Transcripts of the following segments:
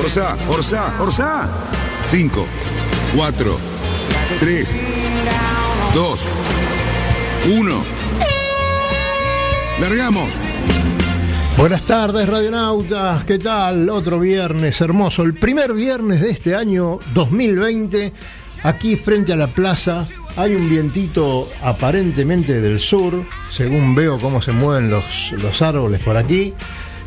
Orsá, Orsá, Orsá. 5, 4, 3, 2, 1. Largamos. Buenas tardes, radionautas. ¿Qué tal? Otro viernes hermoso. El primer viernes de este año 2020. Aquí frente a la plaza hay un vientito aparentemente del sur, según veo cómo se mueven los, los árboles por aquí.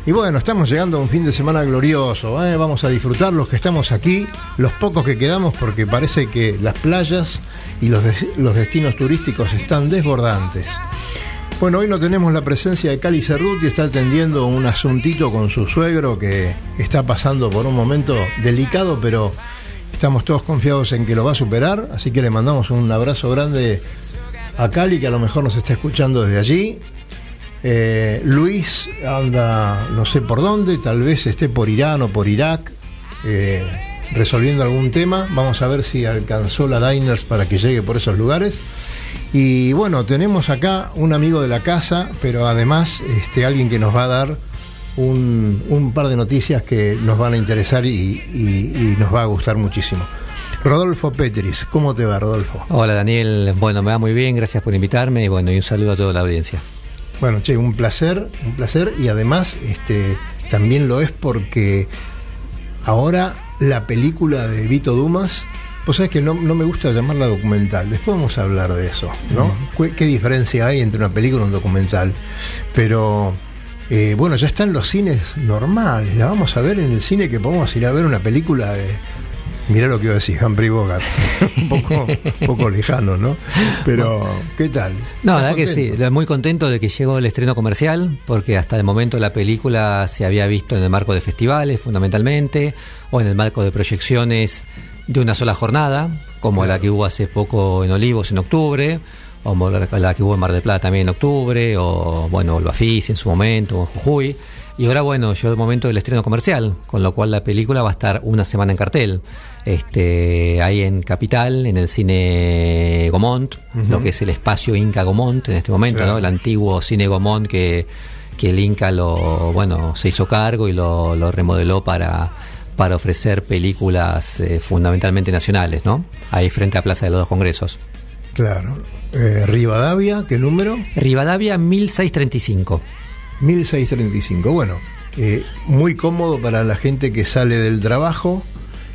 Y bueno, estamos llegando a un fin de semana glorioso. ¿eh? Vamos a disfrutar los que estamos aquí, los pocos que quedamos, porque parece que las playas y los, los destinos turísticos están desbordantes. Bueno, hoy no tenemos la presencia de Cali Cerruti, está atendiendo un asuntito con su suegro que está pasando por un momento delicado, pero estamos todos confiados en que lo va a superar, así que le mandamos un abrazo grande a Cali, que a lo mejor nos está escuchando desde allí. Eh, Luis anda no sé por dónde, tal vez esté por Irán o por Irak, eh, resolviendo algún tema. Vamos a ver si alcanzó la Diners para que llegue por esos lugares. Y bueno, tenemos acá un amigo de la casa, pero además este, alguien que nos va a dar un, par de noticias que nos van a interesar y, y- y nos va a gustar muchísimo. Rodolfo Petris, ¿cómo te va, Rodolfo? Hola Daniel, bueno, me va muy bien, gracias por invitarme y bueno, y un saludo a toda la audiencia. Bueno, che, un placer, un placer y además este, también lo es porque ahora la película de Vito Dumas, pues sabes que no, no me gusta llamarla documental, después vamos a hablar de eso, ¿no? ¿Qué, qué diferencia hay entre una película y un documental? Pero eh, bueno, ya está en los cines normales, la vamos a ver en el cine que podemos ir a ver una película de... Mirá lo que iba a decir, Humphrey Bogart. un, poco, un poco lejano, ¿no? Pero, ¿qué tal? No, la ¿Estás verdad que sí, muy contento de que llegó el estreno comercial, porque hasta el momento la película se había visto en el marco de festivales fundamentalmente, o en el marco de proyecciones de una sola jornada, como la que hubo hace poco en Olivos en octubre, o la que hubo en Mar del Plata también en octubre, o bueno, el Bafis en su momento, o en Jujuy. Y ahora, bueno, llegó el momento del estreno comercial, con lo cual la película va a estar una semana en cartel. Este, ahí en Capital, en el cine Gomont, lo que es el espacio Inca Gomont en este momento, Claro. ¿no? El antiguo cine Gomont que, que el Inca lo, bueno, se hizo cargo y lo, lo remodeló para, para ofrecer películas eh, fundamentalmente nacionales, ¿no? Ahí frente a Plaza de los Dos Congresos. Claro. Eh, Rivadavia, ¿qué número? Rivadavia 1635. 1635. Bueno, eh, muy cómodo para la gente que sale del trabajo.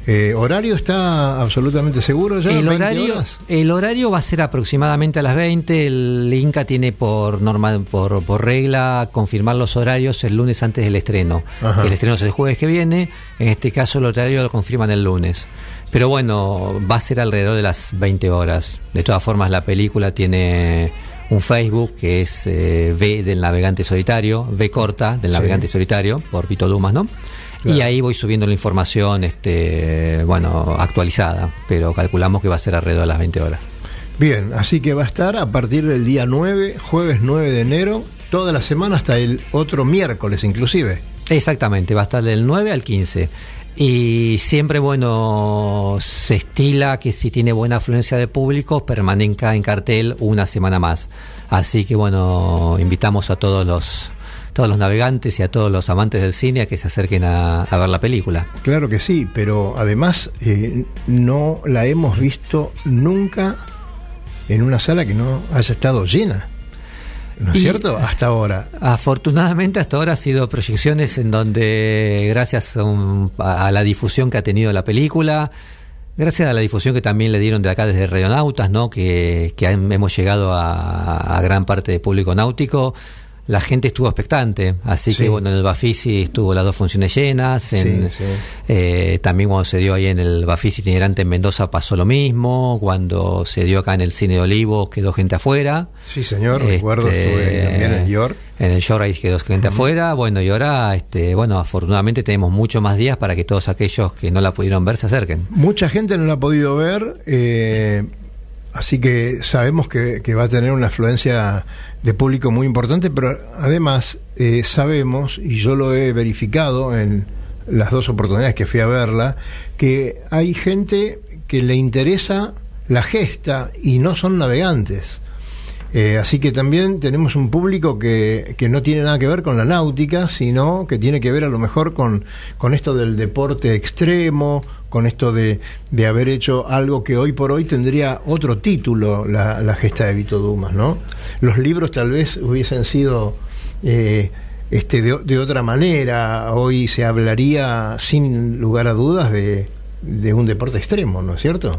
Eh, ¿Horario está absolutamente seguro ya? El 20 horario, horas? el horario va a ser aproximadamente a las 20. El Inca tiene por normal, por, por regla confirmar los horarios el lunes antes del estreno. Ajá. El estreno es el jueves que viene. En este caso el horario lo confirman el lunes. Pero bueno, va a ser alrededor de las 20 horas. De todas formas, la película tiene un Facebook que es eh, V del navegante solitario, V corta del Sí. navegante solitario, por Vito Dumas, ¿no? Claro. Y ahí voy subiendo la información, este, bueno, actualizada, pero calculamos que va a ser alrededor de las 20 horas. Bien, así que va a estar a partir del día 9, jueves 9 de enero, toda la semana hasta el otro miércoles inclusive. Exactamente, va a estar del 9 al 15. Y siempre, bueno, se estila que si tiene buena afluencia de público, permanezca en cartel una semana más. Así que, bueno, invitamos a todos los todos los navegantes y a todos los amantes del cine a que se acerquen a, a ver la película. Claro que sí, pero además eh, no la hemos visto nunca en una sala que no haya estado llena. ¿No es Y- cierto? Hasta ahora. Afortunadamente hasta ahora ha sido proyecciones en donde gracias a, un- a- a la difusión que ha tenido la película Gracias a la difusión que también le dieron de acá desde Radionautas, ¿no? que, que hemos llegado a, a gran parte del público náutico, la gente estuvo expectante. Así Sí. que bueno, en el Bafisi estuvo las dos funciones llenas. En, Sí, sí. eh, también cuando se dio ahí en el Bafisi itinerante en Mendoza pasó lo mismo. Cuando se dio acá en el Cine de Olivos quedó gente afuera. Sí, señor, Este, recuerdo, estuve también en York. En el York ahí quedó gente afuera. Bueno, y ahora, este, bueno, afortunadamente tenemos muchos más días para que todos aquellos que no la pudieron ver se acerquen. Mucha gente no la ha podido ver, eh, así que sabemos que, que va a tener una afluencia de público muy importante, pero además eh, sabemos, y yo lo he verificado en las dos oportunidades que fui a verla, que hay gente que le interesa la gesta y no son navegantes. Eh, así que también tenemos un público que, no tiene nada que ver con la náutica, sino que tiene que ver a lo mejor con esto del deporte extremo, con esto de, de haber hecho algo que hoy por hoy tendría otro título, la, la gesta de Vito Dumas, ¿no? Los libros tal vez hubiesen sido eh, este, de, de otra manera, hoy se hablaría sin lugar a dudas de, de un deporte extremo, ¿no es cierto?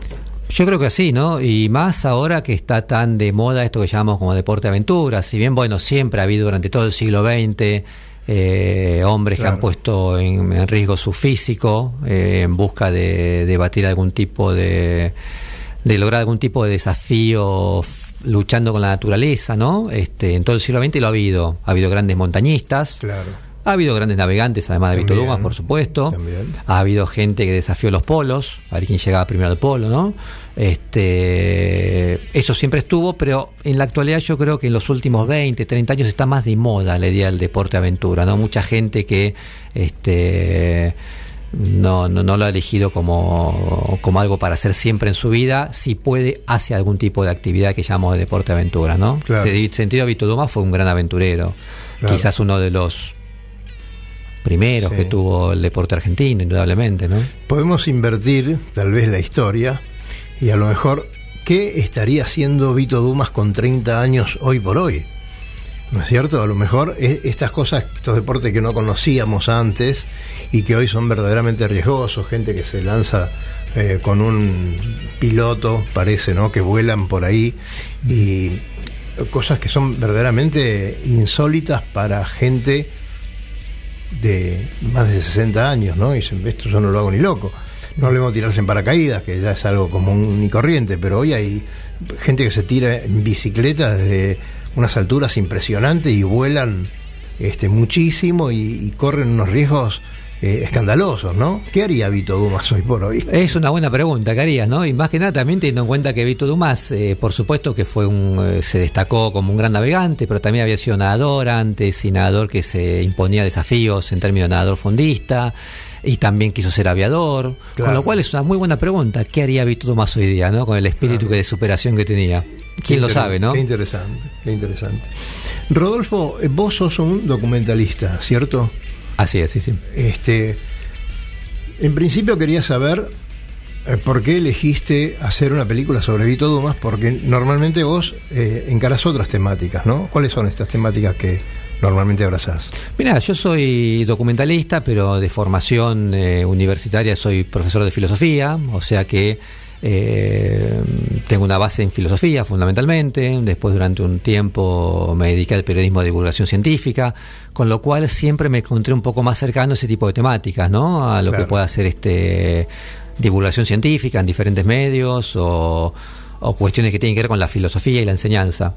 Yo creo que sí, ¿no? Y más ahora que está tan de moda esto que llamamos como deporte aventura. Si bien, bueno, siempre ha habido durante todo el siglo XX eh, hombres que han puesto en, en riesgo su físico eh, en busca de, de batir algún tipo de. de lograr algún tipo de desafío luchando con la naturaleza, ¿no? Este, en todo el siglo XX lo ha habido. Ha habido grandes montañistas. Claro. Ha habido grandes navegantes, además de También, Dumas, por supuesto. también. Ha habido gente que desafió los polos, a ver quién llegaba primero al polo, ¿no? Este, eso siempre estuvo, pero en la actualidad yo creo que en los últimos 20, 30 años está más de moda la idea del deporte aventura, ¿no? Mucha gente que este no, no, no lo ha elegido como, como algo para hacer siempre en su vida, si puede, hace algún tipo de actividad que llamamos de deporte aventura, ¿no? Claro. En ese sentido, Vito Dumas fue un gran aventurero. Claro. Quizás uno de los primeros Sí. que tuvo el deporte argentino, indudablemente, ¿no? Podemos invertir tal vez la historia y a lo mejor qué estaría haciendo Vito Dumas con 30 años hoy por hoy. ¿No es cierto? A lo mejor estas cosas, estos deportes que no conocíamos antes y que hoy son verdaderamente riesgosos, gente que se lanza eh, con un piloto, parece, ¿no? Que vuelan por ahí y cosas que son verdaderamente insólitas para gente de más de 60 años, ¿no? Y dicen, esto yo no lo hago ni loco. No hablemos de tirarse en paracaídas, que ya es algo común y corriente, pero hoy hay gente que se tira en bicicleta desde unas alturas impresionantes y vuelan este, muchísimo y, corren unos riesgos eh, escandalosos, ¿no? ¿Qué haría Vito Dumas hoy por hoy? Es una buena pregunta, ¿qué harías, no? Y más que nada también teniendo en cuenta que Vito Dumas, eh, por supuesto que fue un, eh, se destacó como un gran navegante, pero también había sido nadador antes y nadador que se imponía desafíos en términos de nadador fundista y también quiso ser aviador, Claro. con lo cual es una muy buena pregunta, ¿qué haría Vito Dumas hoy día, no? Con el espíritu Claro. de superación que tenía. ¿Quién lo sabe, no? Qué interesante, qué interesante. Rodolfo, eh, vos sos un documentalista, ¿cierto? Así es, sí, sí. Este, en principio quería saber eh, por qué elegiste hacer una película sobre Vito Dumas, porque normalmente vos eh, encarás otras temáticas, ¿no? ¿Cuáles son estas temáticas que normalmente abrazás? Mira, yo soy documentalista, pero de formación eh, universitaria soy profesor de filosofía, o sea que eh, tengo una base en filosofía fundamentalmente. Después, durante un tiempo, me dediqué al periodismo de divulgación científica, con lo cual siempre me encontré un poco más cercano a ese tipo de temáticas, ¿no? A lo Claro. que pueda ser este divulgación científica en diferentes medios o, o cuestiones que tienen que ver con la filosofía y la enseñanza.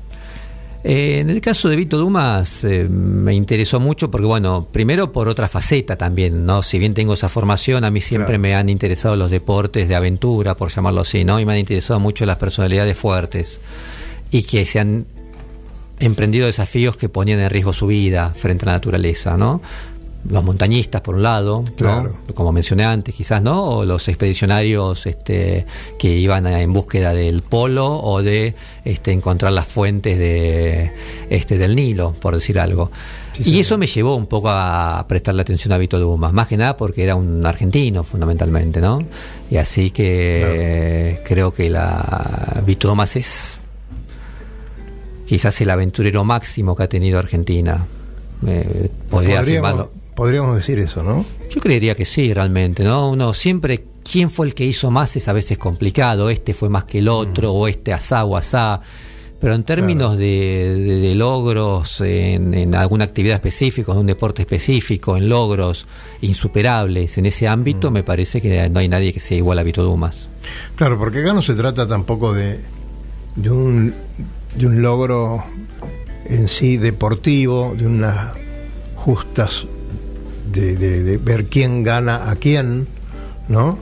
Eh, en el caso de Vito Dumas eh, me interesó mucho porque, bueno, primero por otra faceta también, ¿no? Si bien tengo esa formación, a mí siempre Claro. me han interesado los deportes de aventura, por llamarlo así, ¿no? Y me han interesado mucho las personalidades fuertes y que se han emprendido desafíos que ponían en riesgo su vida frente a la naturaleza, ¿no? Los montañistas, por un lado, ¿no? Claro. como mencioné antes, quizás, ¿no? O los expedicionarios este, que iban a- en búsqueda del polo o de este, encontrar las fuentes de, este, del Nilo, por decir algo. Sí, y eso me llevó un poco a prestarle atención a Vito Dumas, más que nada porque era un argentino, fundamentalmente, ¿no? Y así que creo que la Vito Dumas es quizás el aventurero máximo que ha tenido Argentina. Eh, podría afirmarlo. Podríamos decir eso, ¿no? Yo creería que sí, realmente, ¿no? Uno siempre quién fue el que hizo más es a veces complicado, este fue más que el otro, o este asá o asá. Pero en términos de, de- de logros en, en alguna actividad específica, en un deporte específico, en logros insuperables en ese ámbito, me parece que no hay nadie que sea igual a Vito Dumas. Claro, porque acá no se trata tampoco de, de, un, de un logro en sí deportivo, de unas justas, de, de- de ver quién gana a quién, ¿no?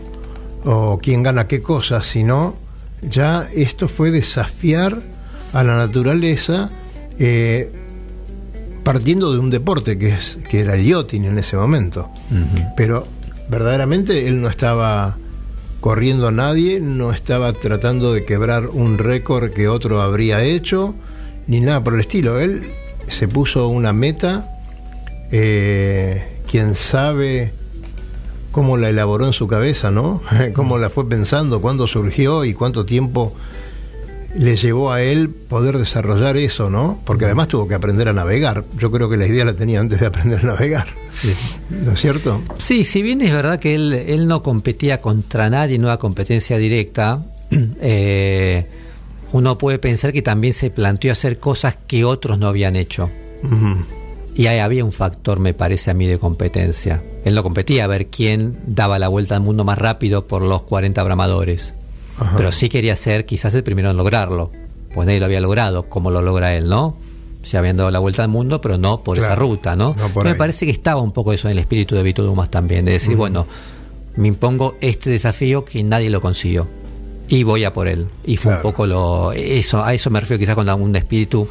O quién gana qué cosas, sino ya esto fue desafiar a la naturaleza eh, partiendo de un deporte que, es, que era el yachting en ese momento. Pero verdaderamente él no estaba corriendo a nadie, no estaba tratando de quebrar un récord que otro habría hecho, ni nada por el estilo. Él se puso una meta, eh, quién sabe cómo la elaboró en su cabeza, ¿no? cómo la fue pensando, cuándo surgió y cuánto tiempo le llevó a él poder desarrollar eso, ¿no? Porque además tuvo que aprender a navegar. Yo creo que la idea la tenía antes de aprender a navegar. ¿No es cierto? Sí, si bien es verdad que él, él no competía contra nadie en una competencia directa, eh, uno puede pensar que también se planteó hacer cosas que otros no habían hecho. Ujú. Y ahí había un factor, me parece a mí, de competencia. Él no competía a ver quién daba la vuelta al mundo más rápido por los 40 bramadores. Ajá. Pero sí quería ser quizás el primero en lograrlo. Pues nadie lo había logrado, como lo logra él, ¿no? Se habían dado la vuelta al mundo, pero no por esa ruta, ¿no? no por me parece que estaba un poco eso en el espíritu de Vito Dumas también, de decir, bueno, me impongo este desafío que nadie lo consiguió. Y voy a por él. Y fue Claro. un poco lo. Eso, a eso me refiero quizás con un espíritu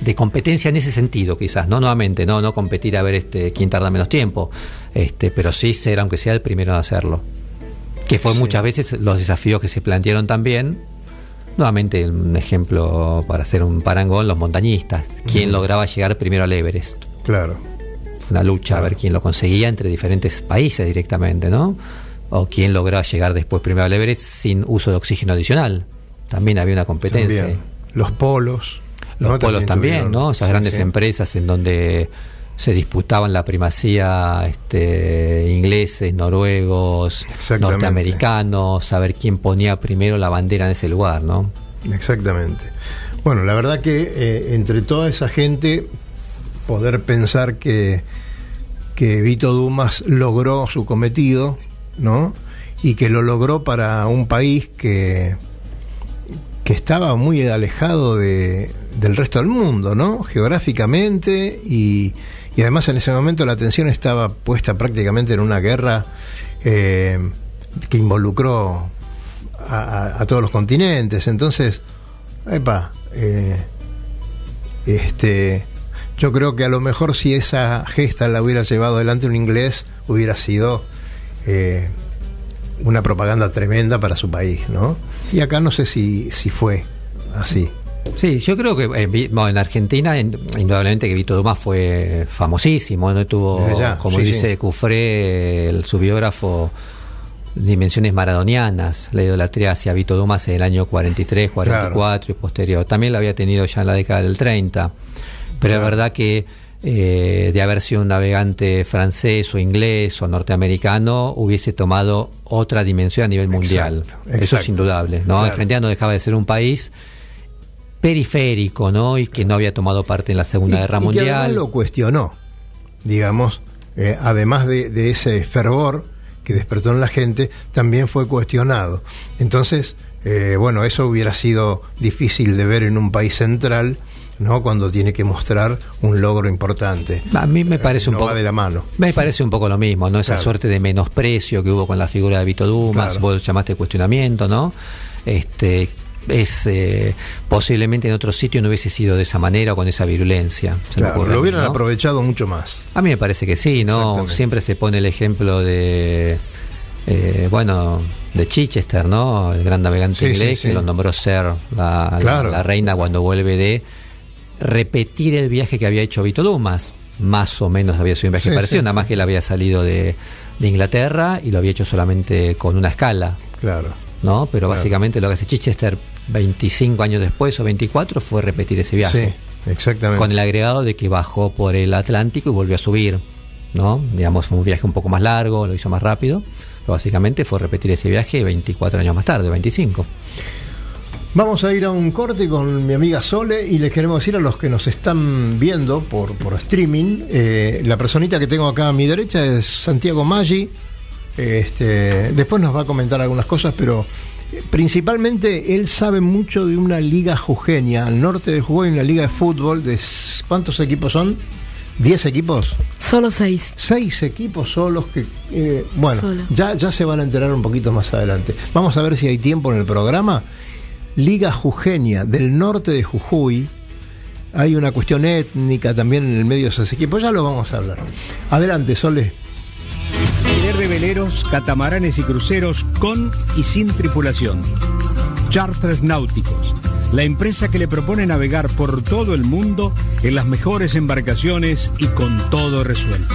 de competencia en ese sentido, quizás, ¿no? Nuevamente, no, no competir a ver este quién tarda menos tiempo. Este, pero sí ser, aunque sea el primero en hacerlo. Que fue Sí. muchas veces los desafíos que se plantearon también. Nuevamente, un ejemplo para hacer un parangón, los montañistas. ¿Quién lograba llegar primero al Everest? Claro. Una lucha a ver quién lo conseguía entre diferentes países directamente, ¿no? O quién lograba llegar después primero al Everest sin uso de oxígeno adicional. También había una competencia. También. Los polos. Los ¿no? polos también, ¿no? Esas sí, grandes sí. empresas en donde se disputaban la primacía este, ingleses, noruegos, norteamericanos, saber quién ponía primero la bandera en ese lugar, ¿no? Exactamente. Bueno, la verdad que eh, entre toda esa gente, poder pensar que, que Vito Dumas logró su cometido, ¿no? Y que lo logró para un país que, que estaba muy alejado de, del resto del mundo, ¿no? Geográficamente y, además en ese momento la atención estaba puesta prácticamente en una guerra eh, que involucró a todos los continentes. Entonces, epa, eh, este, yo creo que a lo mejor si esa gesta la hubiera llevado adelante un inglés, hubiera sido eh, una propaganda tremenda para su país, ¿no? Y acá no sé si, si fue así. Sí, yo creo que eh, bueno, en Argentina, in- indudablemente que Vito Dumas fue famosísimo, no tuvo, ya, como sí, dice sí. Cufré, el, su biógrafo, dimensiones maradonianas, la idolatría hacia Vito Dumas en el año 43, 44 y posterior. También la había tenido ya en la década del 30, pero es verdad que eh, de haber sido un navegante francés o inglés o norteamericano, hubiese tomado otra dimensión a nivel mundial. Exacto, Eso es indudable. ¿no? Claro. Argentina no dejaba de ser un país periférico, ¿no? Y que no había tomado parte en la Segunda Y- Guerra y que además Mundial. lo cuestionó, digamos, eh, además de, de ese fervor que despertó en la gente, también fue cuestionado. Entonces, eh, bueno, eso hubiera sido difícil de ver en un país central, ¿no? Cuando tiene que mostrar un logro importante. A mí me parece Eh, un no poco va de la mano. Me parece un poco lo mismo, ¿no? Esa Claro. suerte de menosprecio que hubo con la figura de Vito Dumas, Claro. vos llamaste cuestionamiento, ¿no? Este es eh, posiblemente en otro sitio no hubiese sido de esa manera o con esa virulencia. Claro, lo mí, hubieran ¿no? aprovechado mucho más. A mí me parece que sí, ¿no? Siempre se pone el ejemplo de, eh, bueno, de Chichester, ¿no? El gran navegante Sí, inglés sí. que lo nombró ser la, la- Claro. la reina cuando vuelve de repetir el viaje que había hecho Vito Dumas. Más o menos había sido un viaje parecido, nada más que él había salido de, de Inglaterra y lo había hecho solamente con una escala. Claro. ¿no? Pero Claro. básicamente lo que hace Chichester 25 años después o 24 fue repetir ese viaje Sí, exactamente. con el agregado de que bajó por el Atlántico y volvió a subir, ¿no? Digamos, fue un viaje un poco más largo, lo hizo más rápido, Básicamente fue repetir ese viaje 24 años más tarde, 25. Vamos a ir a un corte con mi amiga Sole y les queremos decir a los que nos están viendo por, por streaming, eh, la personita que tengo acá a mi derecha es Santiago Maggi. Este, después nos va a comentar algunas cosas, pero principalmente él sabe mucho de una liga jujeña. Al norte de Jujuy una liga de fútbol de... ¿Cuántos equipos son? ¿10 equipos? Solo seis. Seis equipos solos que, eh, bueno, Solo. ya, ya se van a enterar un poquito más adelante. Vamos a ver si hay tiempo en el programa. Liga Jujeña del norte de Jujuy. Hay una cuestión étnica también en el medio de esos equipos. Ya lo vamos a hablar. Adelante, Sole. Alquiler de veleros, catamaranes y cruceros con y sin tripulación. Charters Náuticos, la empresa que le propone navegar por todo el mundo en las mejores embarcaciones y con todo resuelto.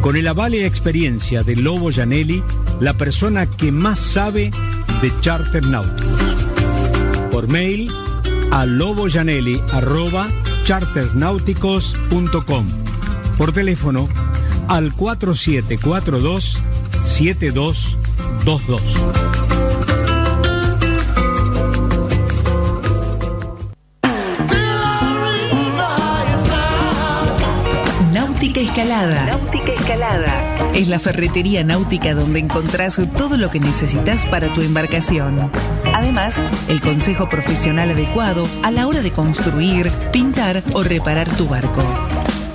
Con el aval y experiencia de Lobo Janelli, la persona que más sabe de charter náuticos. Por mail a loboyanelli.chartersnáuticos.com. Por teléfono al 4742 7222. Náutica Escalada. Náutica Escalada. Es la ferretería náutica donde encontrás todo lo que necesitas para tu embarcación. Además, el consejo profesional adecuado a la hora de construir, pintar o reparar tu barco.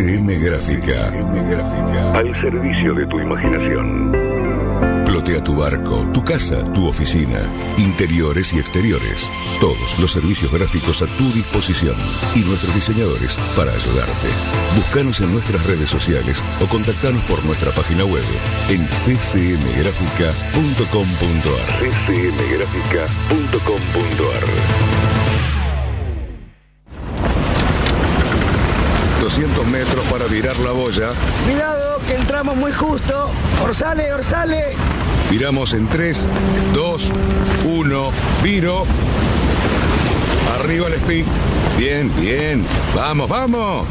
CCM Gráfica. Al servicio de tu imaginación. Plotea tu barco, tu casa, tu oficina, interiores y exteriores. Todos los servicios gráficos a tu disposición y nuestros diseñadores para ayudarte. Búscanos en nuestras redes sociales o contactanos por nuestra página web en ccmgrafica.com.ar. ccmgrafica.com.ar 200 metros para virar la boya. Cuidado, que entramos muy justo. Orsale, orsale. Viramos en 3, 2, 1, viro. Arriba el speed. Bien, bien. Vamos, vamos.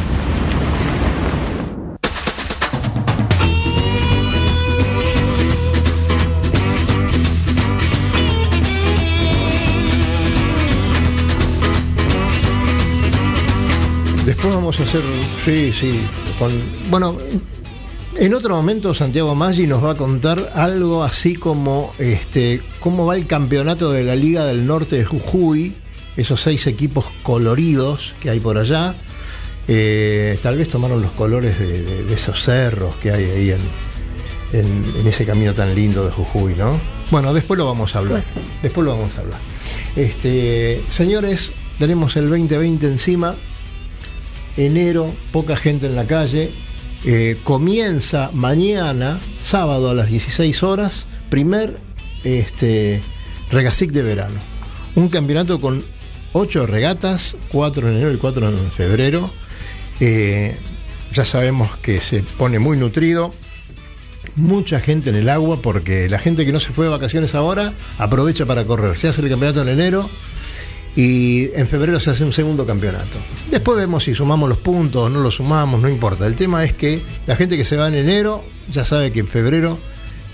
Después vamos a hacer, sí, sí, con, bueno, en otro momento Santiago Maggi nos va a contar algo así como, este, cómo va el campeonato de la Liga del Norte de Jujuy, esos seis equipos coloridos que hay por allá. Eh, tal vez tomaron los colores de, de- de esos cerros que hay ahí en, en- en ese camino tan lindo de Jujuy, ¿no? Bueno, después lo vamos a hablar. Pues. Después lo vamos a hablar. Este, señores, tenemos el 2020 encima enero, poca gente en la calle. Eh, comienza mañana, sábado a las 16 horas, primer este, de verano. Un campeonato con 8 regatas, 4 en enero y 4 en febrero. Eh, ya sabemos que se pone muy nutrido. Mucha gente en el agua porque la gente que no se fue de vacaciones ahora aprovecha para correr. Se hace el campeonato en enero, y en febrero se hace un segundo campeonato. Después vemos si sumamos los puntos no los sumamos, no importa. El tema es que la gente que se va en enero ya sabe que en febrero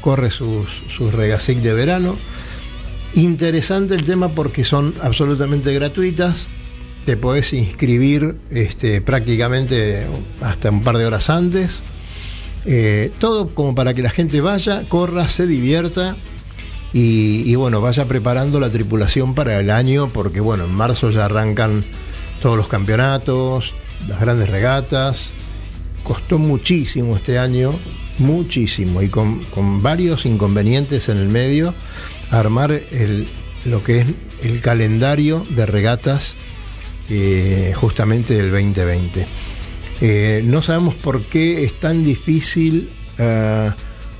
corre sus, sus regasic de verano. Interesante el tema porque son absolutamente gratuitas. Te podés inscribir este, prácticamente hasta un par de horas antes. Eh, todo como para que la gente vaya, corra, se divierta y, bueno, vaya preparando la tripulación para el año, porque bueno, en marzo ya arrancan todos los campeonatos, las grandes regatas. Costó muchísimo este año, muchísimo, y con, con varios inconvenientes en el medio, armar el, lo que es el calendario de regatas eh, justamente del 2020. Eh, no sabemos por qué es tan difícil. eh,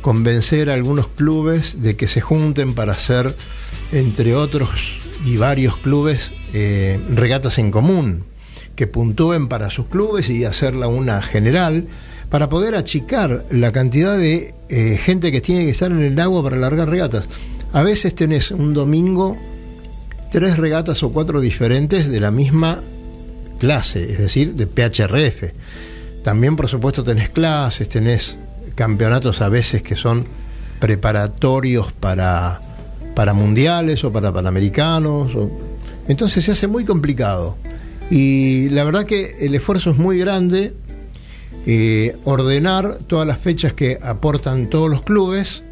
convencer a algunos clubes de que se junten para hacer, entre otros y varios clubes, eh, regatas en común, que puntúen para sus clubes y hacerla una general, para poder achicar la cantidad de eh, gente que tiene que estar en el agua para largar regatas. A veces tenés un domingo tres regatas o cuatro diferentes de la misma clase, es decir, de PHRF. También, por supuesto, tenés clases, tenés campeonatos a veces que son preparatorios para, para mundiales o para panamericanos. Entonces se hace muy complicado. Y la verdad que el esfuerzo es muy grande. eh, ordenar todas las fechas que aportan todos los clubes,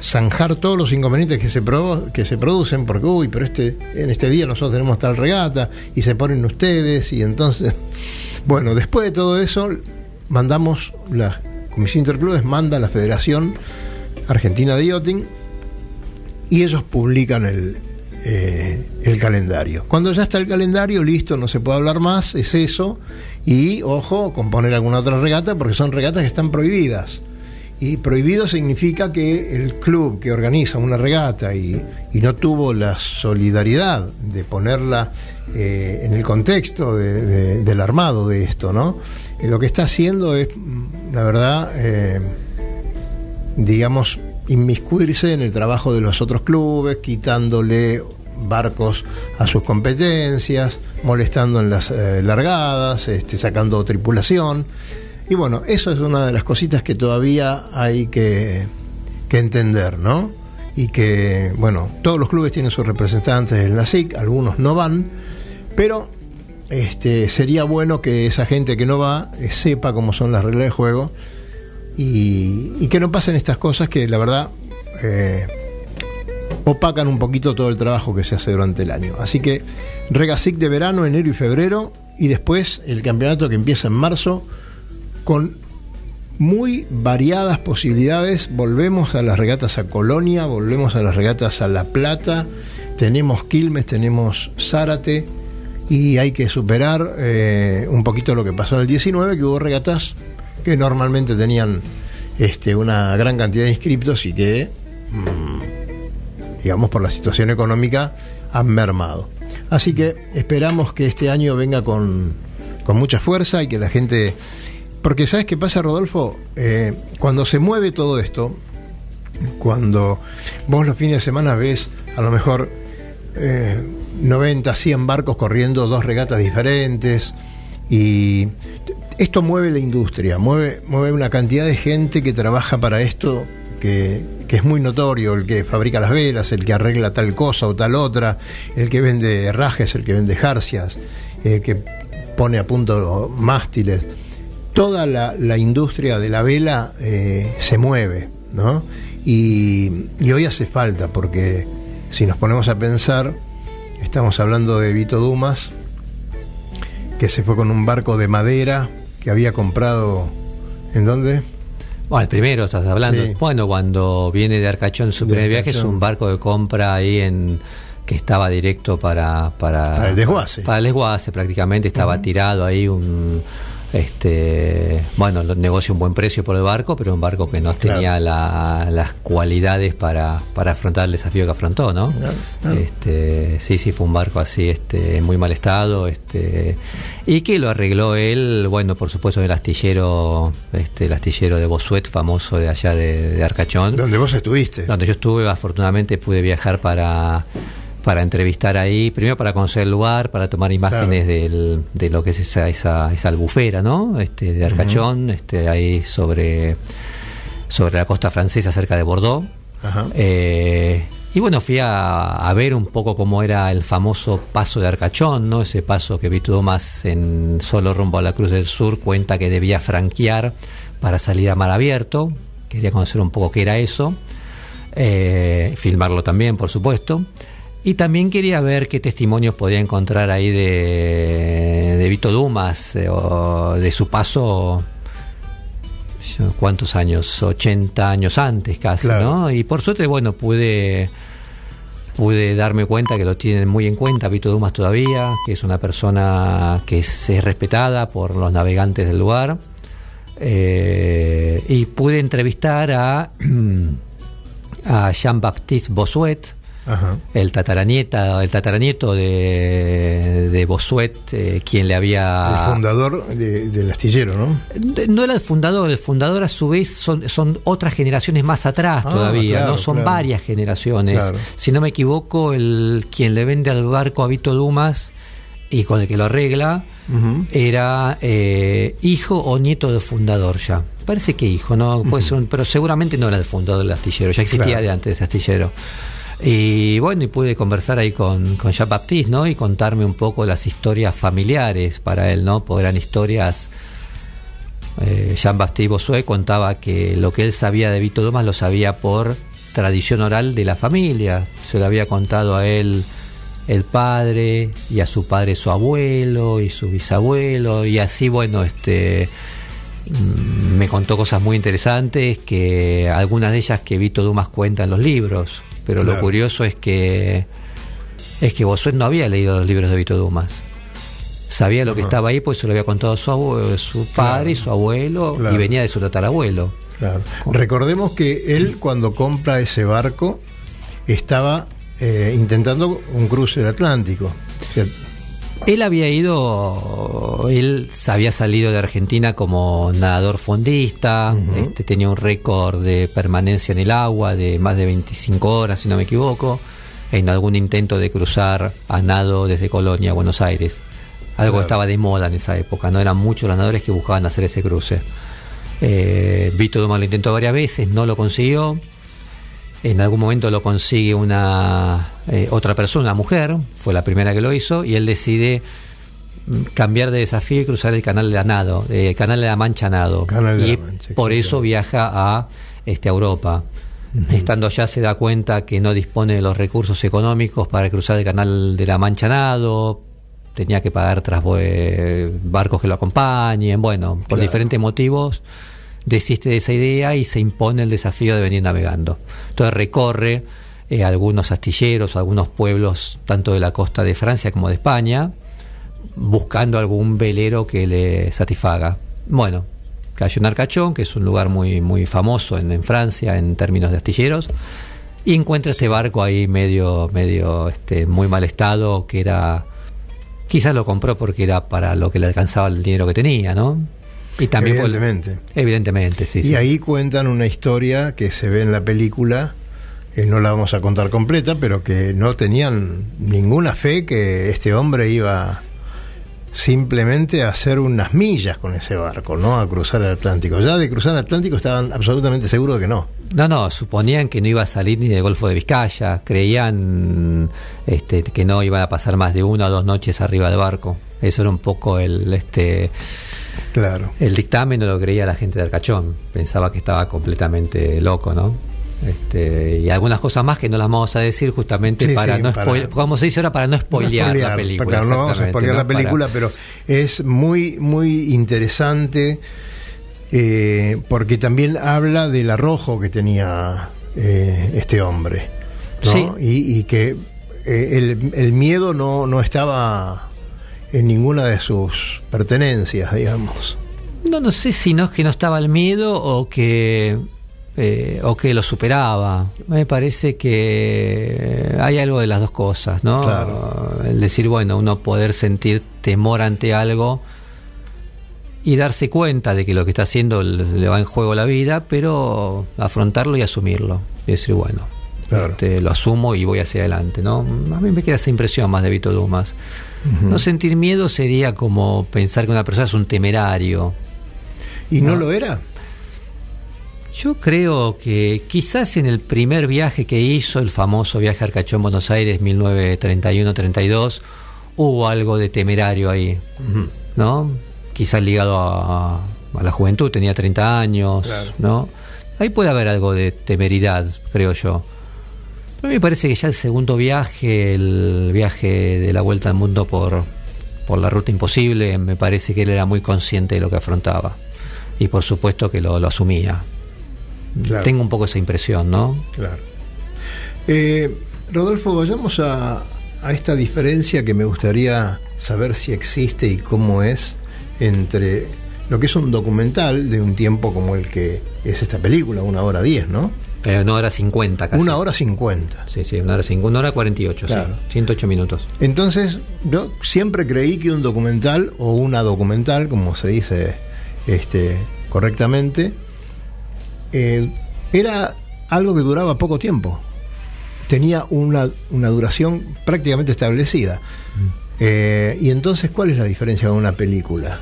zanjar todos los inconvenientes que se, que se producen, porque, uy, pero este, en este día nosotros tenemos tal regata y se ponen ustedes, y entonces, bueno, después de todo eso, mandamos, la Comisión Interclubes manda a la Federación Argentina de Yachting y ellos publican el, eh, el calendario. Cuando ya está el calendario, listo, no se puede hablar más, es eso, y ojo, con poner alguna otra regata, porque son regatas que están prohibidas. Y prohibido significa que el club que organiza una regata y, no tuvo la solidaridad de ponerla eh, en el contexto de- de- del armado de esto, ¿no? Eh, lo que está haciendo es, mm, la verdad, eh, digamos, inmiscuirse en el trabajo de los otros clubes, quitándole barcos a sus competencias, molestando en las eh, largadas, este, sacando tripulación. Y bueno, eso es una de las cositas que todavía hay que, que entender, ¿no? Y que, bueno, todos los clubes tienen sus representantes en la SIC, algunos no van, pero este, sería bueno que esa gente que no va eh, sepa cómo son las reglas de juego y, que no pasen estas cosas que la verdad eh, opacan un poquito todo el trabajo que se hace durante el año. Así que Regasic de verano, enero y febrero, y después el campeonato que empieza en marzo con muy variadas posibilidades. Volvemos a las regatas a Colonia, volvemos a las regatas a La Plata, tenemos Quilmes, tenemos Zárate y hay que superar eh, un poquito lo que pasó en el 19, que hubo regatas que normalmente tenían este, una gran cantidad de inscriptos y que, mm, digamos, por la situación económica han mermado. Así que esperamos que este año venga con, con mucha fuerza y que la gente... Porque ¿sabes qué pasa, Rodolfo? Eh, cuando se mueve todo esto, cuando vos los fines de semana ves a lo mejor eh, 90, 100 barcos corriendo dos regatas diferentes y esto mueve la industria, mueve, mueve una cantidad de gente que trabaja para esto que, que es muy notorio, el que fabrica las velas, el que arregla tal cosa o tal otra, el que vende herrajes, el que vende jarcias, el que pone a punto mástiles toda la, la industria de la vela eh, se mueve, ¿no? Y, y hoy hace falta, porque si nos ponemos a pensar, estamos hablando de Vito Dumas, que se fue con un barco de madera que había comprado, ¿en dónde? Bueno, el primero estás hablando. Sí. Bueno, cuando viene de Arcachón su De primer viaje es un barco de compra ahí en que estaba directo para para, Para el desguace. Para el desguace prácticamente estaba tirado ahí un este bueno, negocio un buen precio por el barco, pero un barco que no Claro. tenía la- las cualidades para, para afrontar el desafío que afrontó, ¿no? Este, sí, sí, fue un barco así, este, en muy mal estado, este, y que lo arregló él, bueno, por supuesto, el astillero, este, el astillero de Bosuet, famoso de allá de, de Arcachón, Donde vos estuviste. donde yo estuve, afortunadamente pude viajar para para entrevistar ahí, primero para conocer el lugar, para tomar imágenes del- de lo que es esa, esa, esa albufera, ¿no? Este, de Arcachón, este, ahí sobre, sobre la costa francesa, cerca de Bordeaux. Ajá. Eh, y bueno, fui a, a ver un poco cómo era el famoso paso de Arcachón, ¿no? Ese paso que Vito Dumas en solo rumbo a la Cruz del Sur cuenta que debía franquear para salir a mar abierto. Quería conocer un poco qué era eso. Eh, filmarlo también, por supuesto. Y también quería ver qué testimonios podía encontrar ahí de, de Vito Dumas, eh, o de su paso ¿cuántos años? 80 años antes casi, Claro. ¿no? Y por suerte, bueno, pude pude darme cuenta que lo tienen muy en cuenta Vito Dumas todavía, que es una persona que es, es respetada por los navegantes del lugar. Eh, y pude entrevistar a, a Jean-Baptiste Bossuet, Ajá. el tataranieta, el tataranieto de, de Bossuet, eh, quien le había... El fundador de- del astillero, ¿no? No era el fundador, el fundador a su vez son, son otras generaciones más atrás Ah, todavía, claro, ¿no? Son claro. varias generaciones. Claro. Si no me equivoco, el quien le vende al barco a Vito Dumas y con el que lo arregla era eh, hijo o nieto del fundador ya. Parece que hijo, ¿no? Puede ser un- pero seguramente no era el fundador del astillero, ya existía de antes ese astillero. Y bueno, y pude conversar ahí con, Jean Baptiste, ¿no? Y contarme un poco las historias familiares para él, ¿no? Porque eran historias. Eh, Jean Baptiste Bossuet contaba que lo que él sabía de Vito Dumas lo sabía por tradición oral de la familia. Se lo había contado a él el padre y a su padre su abuelo y su bisabuelo y así bueno este mm, me contó cosas muy interesantes que algunas de ellas que Vito Dumas cuenta en los libros pero lo curioso es que es que Bossuet no había leído los libros de Vito Dumas sabía lo que estaba ahí pues se lo había contado su abue- su padre y su abuelo Claro. y venía de su tatarabuelo Claro. Recordemos que él cuando compra ese barco estaba eh, intentando un cruce del Atlántico. O sea, Él había ido, él había salido de Argentina como nadador fondista, este, tenía un récord de permanencia en el agua de más de 25 horas, si no me equivoco, en algún intento de cruzar a nado desde Colonia a Buenos Aires. Algo Claro. estaba de moda en esa época, no eran muchos los nadadores que buscaban hacer ese cruce. Eh, Vito Dumas lo intentó varias veces, no lo consiguió. En algún momento lo consigue una eh, otra persona, una mujer, fue la primera que lo hizo, y él decide mm, cambiar de desafío y cruzar el canal de la nado, eh, canal de la Mancha nado. Canal de la Mancha, por eso viaja a este a Europa. Estando allá se da cuenta que no dispone de los recursos económicos para cruzar el canal de la Mancha nado, tenía que pagar tras barcos que lo acompañen, bueno, por Claro. diferentes motivos desiste de esa idea y se impone el desafío de venir navegando. Entonces recorre eh, algunos astilleros, algunos pueblos, tanto de la costa de Francia como de España, buscando algún velero que le satisfaga. Bueno, cayó en Arcachón, que es un lugar muy, muy famoso en, Francia en términos de astilleros, y encuentra este barco ahí medio, medio, este, muy mal estado, que era, quizás lo compró porque era para lo que le alcanzaba el dinero que tenía, ¿no? Y también fue Evidentemente. Evidentemente, sí. y sí. ahí cuentan una historia que se ve en la película, eh, no la vamos a contar completa, pero que no tenían ninguna fe que este hombre iba simplemente a hacer unas millas con ese barco, ¿no? A cruzar el Atlántico. Ya de cruzar el Atlántico estaban absolutamente seguros de que no. No, no, suponían que no iba a salir ni del Golfo de Vizcaya, creían este, que no iban a pasar más de una o dos noches arriba del barco. Eso era un poco el, este, Claro. el dictamen, no lo creía la gente de Arcachón. Pensaba que estaba completamente loco, ¿no? Este, y algunas cosas más que no las vamos a decir justamente Sí, para sí, no spoilear, como se dice ahora, para no spoilear, No la película. Claro, no vamos a spoilear ¿no? la película, Para- pero es muy, muy interesante eh, porque también habla del arrojo que tenía eh, este hombre. ¿no? Sí. Y, y que eh, el, el miedo no, no estaba en ninguna de sus pertenencias, digamos. No, no sé si no es que no estaba el miedo o que eh, o que lo superaba. Me parece que hay algo de las dos cosas, ¿no? Claro. El decir, bueno, uno poder sentir temor ante algo y darse cuenta de que lo que está haciendo le va en juego la vida, pero afrontarlo y asumirlo. Y decir, bueno, Claro. este, lo asumo y voy hacia adelante, ¿no? A mí me queda esa impresión más de Vito Dumas. No sentir miedo sería como pensar que una persona es un temerario. ¿Y no, No. lo era? Yo creo que quizás en el primer viaje que hizo, el famoso viaje a Arcachón, Buenos Aires, 1931-32, hubo algo de temerario ahí, ¿no? Quizás ligado a, a la juventud, tenía 30 años, Claro. ¿no? Ahí puede haber algo de temeridad, creo yo. A mí me parece que ya el segundo viaje, el viaje de la vuelta al mundo por, por la ruta imposible, me parece que él era muy consciente de lo que afrontaba. Y por supuesto que lo, lo asumía. Claro. Tengo un poco esa impresión, ¿no? Claro. Eh, Rodolfo, vayamos a, a esta diferencia que me gustaría saber si existe y cómo es entre lo que es un documental de un tiempo como el que es esta película, una hora diez, ¿no? Eh, una hora cincuenta casi. Una hora cincuenta. Sí, sí, una hora cincuenta. Una hora cuarenta y ocho, Claro. sí. 108 minutos. Entonces, yo siempre creí que un documental o una documental, como se dice este, correctamente, eh, era algo que duraba poco tiempo. Tenía una, una duración prácticamente establecida. Eh, y entonces, ¿cuál es la diferencia con una película?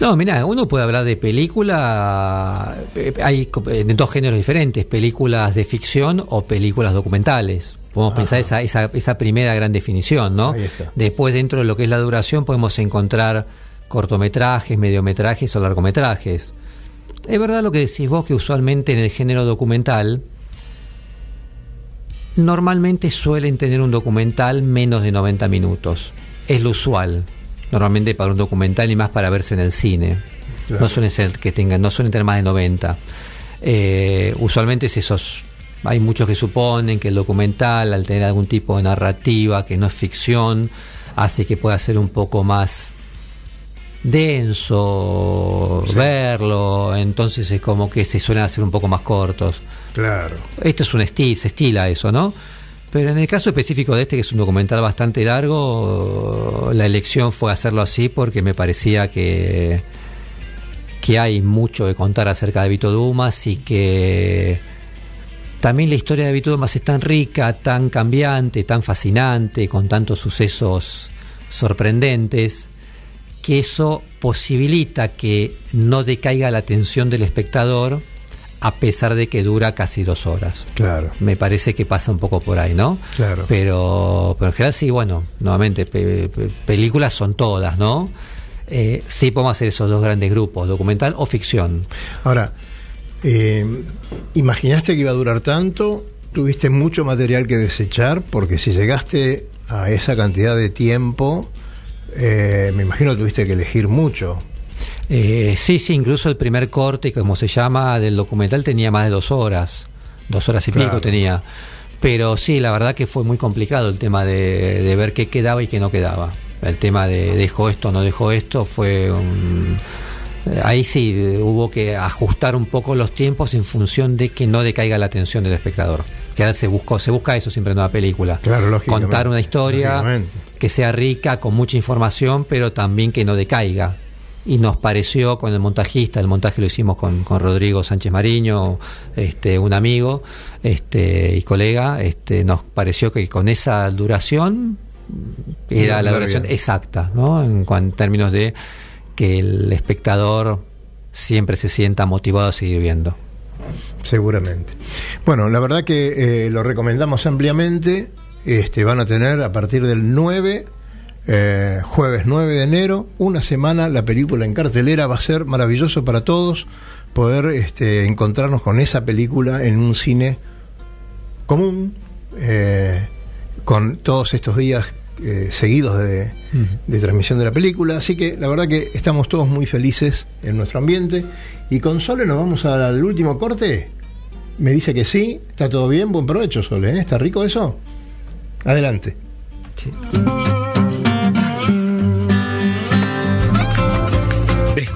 No, mira, uno puede hablar de película, eh, hay eh, de dos géneros diferentes, películas de ficción o películas documentales. Podemos pensar esa, esa, esa primera gran definición, ¿no? Después, dentro de lo que es la duración, podemos encontrar cortometrajes, mediometrajes o largometrajes. Es verdad lo que decís vos, que usualmente en el género documental, normalmente suelen tener un documental menos de 90 minutos. Es lo usual, normalmente para un documental y más para verse en el cine. Claro. No suelen ser que tengan, no suelen tener más de 90. Eh, usualmente es esos. Hay muchos que suponen que el documental, al tener algún tipo de narrativa que no es ficción, hace que pueda ser un poco más denso Sí. verlo, entonces es como que se suelen hacer un poco más cortos. Claro. Esto es un estilo, se estila eso, ¿no? Pero en el caso específico de este, que es un documental bastante largo, la elección fue hacerlo así porque me parecía que, que hay mucho que contar acerca de Vito Dumas y que también la historia de Vito Dumas es tan rica, tan cambiante, tan fascinante, con tantos sucesos sorprendentes, que eso posibilita que no decaiga la atención del espectador a pesar de que dura casi dos horas. Claro. Me parece que pasa un poco por ahí, ¿no? Claro. Pero, pero en general sí, bueno, nuevamente, pe- pe- películas son todas, ¿no? Eh, sí podemos hacer esos dos grandes grupos, documental o ficción. Ahora, eh, ¿imaginaste que iba a durar tanto? ¿Tuviste mucho material que desechar? Porque si llegaste a esa cantidad de tiempo, eh, me imagino que tuviste que elegir mucho. Eh, sí, sí, incluso el primer corte, como se llama, del documental tenía más de dos horas, dos horas y Claro. pico tenía. Pero sí, la verdad que fue muy complicado el tema de, de ver qué quedaba y qué no quedaba. El tema de dejó esto, no dejó esto, fue un... Ahí sí hubo que ajustar un poco los tiempos en función de que no decaiga la atención del espectador. Que ahora se buscó, se busca eso siempre en una película. Claro. Contar una historia que sea rica, con mucha información, pero también que no decaiga. Y nos pareció con el montajista, el montaje lo hicimos con, con Rodrigo Sánchez Mariño, este, un amigo este, y colega, este, nos pareció que con esa duración era la duración exacta, ¿no? En, en términos de que el espectador siempre se sienta motivado a seguir viendo. Seguramente. Bueno, la verdad que eh, lo recomendamos ampliamente. Este, van a tener a partir del 9, eh, jueves 9 de enero, una semana la película en cartelera. Va a ser maravilloso para todos poder este, encontrarnos con esa película en un cine común, eh, con todos estos días eh, seguidos de, de transmisión de la película. Así que la verdad que estamos todos muy felices en nuestro ambiente. Y con Sole nos vamos al último corte. Me dice que sí, está todo bien, buen provecho Sole. ¿está rico eso? Adelante.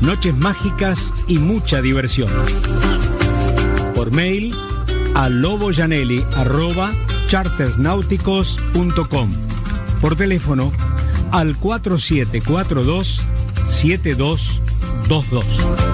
noches mágicas y mucha diversión. Por mail a chartersnáuticos.com. Por teléfono al 4742 7222.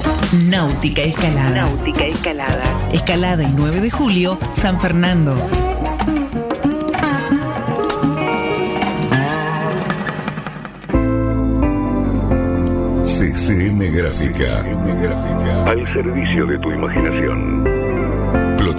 Náutica Escalada. Náutica Escalada. Escalada y 9 de julio, San Fernando. CCM Gráfica. Al servicio de tu imaginación.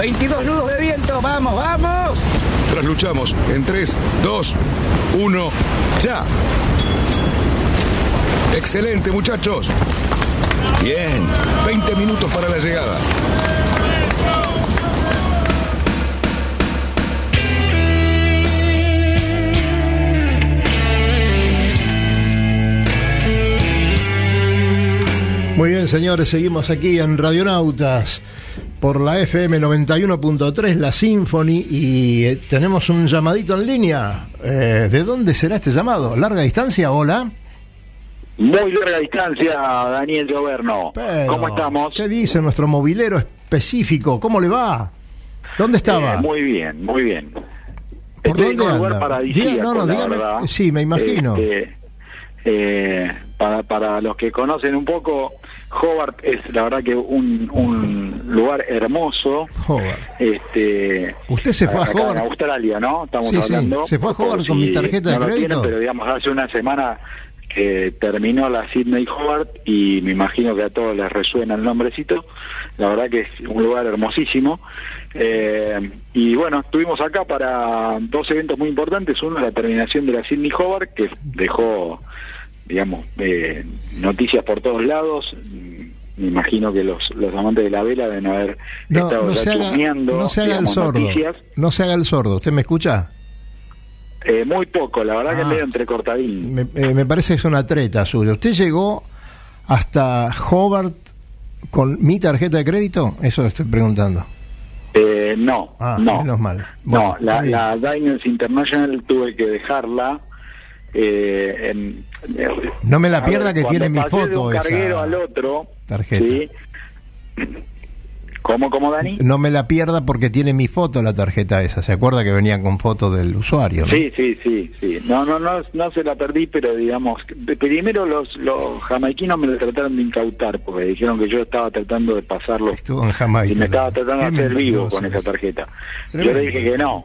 22 nudos de viento. Vamos, vamos. Trasluchamos en 3, 2, 1, ya. Excelente, muchachos. Bien, 20 minutos para la llegada. Muy bien, señores, seguimos aquí en Radionautas por la FM 91.3, la Symphony, y eh, tenemos un llamadito en línea. Eh, ¿De dónde será este llamado? ¿Larga distancia? Hola. Muy larga distancia, Daniel Goberno. Pero, ¿Cómo estamos? ¿Qué dice nuestro movilero específico? ¿Cómo le va? ¿Dónde estaba? Eh, muy bien, muy bien. ¿Por Estoy dónde en un lugar anda? paradisíaco, Diga- no, no, dígame- sí, me imagino. Este, eh, para, para los que conocen un poco, Hobart es la verdad que un, un lugar hermoso. Hobart. Este, Usted se fue a Hobart. En Australia, ¿no? Estamos Sí, sí. hablando. ¿Se fue a Hobart con mi tarjeta de no crédito? tienen, pero digamos, hace una semana que terminó la Sydney Hobart y me imagino que a todos les resuena el nombrecito. La verdad que es un lugar hermosísimo. Eh, y bueno, estuvimos acá para dos eventos muy importantes. Uno, la terminación de la Sydney Hobart, que dejó, digamos, eh, noticias por todos lados. Me imagino que los, los amantes de la vela deben haber No, estado no se haga, no se haga el sordo. noticias. No se haga el sordo. ¿Usted me escucha? Eh, muy poco, la verdad que Ah. medio entrecortadín. Me, eh, me parece que es una treta suya. ¿Usted llegó hasta Hobart con mi tarjeta de crédito? Eso estoy preguntando. Eh, no, Ah, no. menos mal. no, Bueno, la, está bien. la Diners International tuve que dejarla. Eh, en, No me la pierda que tiene mi pasé de foto un esa al otro. tarjeta. ¿sí? ¿Cómo, cómo, Dani? No me la pierda porque tiene mi foto la tarjeta esa. ¿Se acuerda que venían con foto del usuario? no? Sí, sí, sí, sí. No, no, no, no se la perdí, pero digamos, primero los, los jamaiquinos me la trataron de incautar porque dijeron que yo estaba tratando de pasarlo Estuvo en Jamaica. y me estaba tratando de hacer vivo con esa es. tarjeta. Yo le dije que no.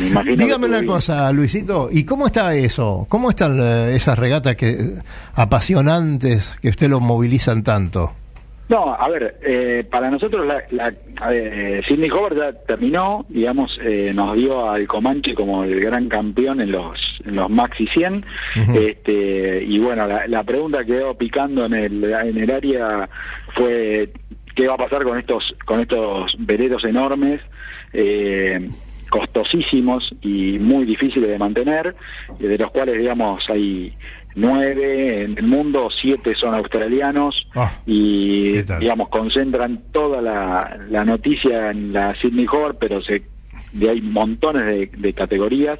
Me imagino que Dígame una cosa, Luisito, ¿y cómo está eso? ¿Cómo están eh, esas regatas que apasionantes que usted lo movilizan tanto? No, a ver, eh, para nosotros la, la eh, Hobart ya terminó, digamos, eh, nos dio al Comanche como el gran campeón en los en los Maxi 100, este, y bueno, la, la pregunta que quedó picando en el en el área fue qué va a pasar con estos con estos veleros enormes. Eh, costosísimos y muy difíciles de mantener, eh, de los cuales, digamos, hay nueve en el mundo, siete son australianos Ah, y, digamos, concentran toda la, la noticia en la Sydney Hobart, pero se de hay montones de, de categorías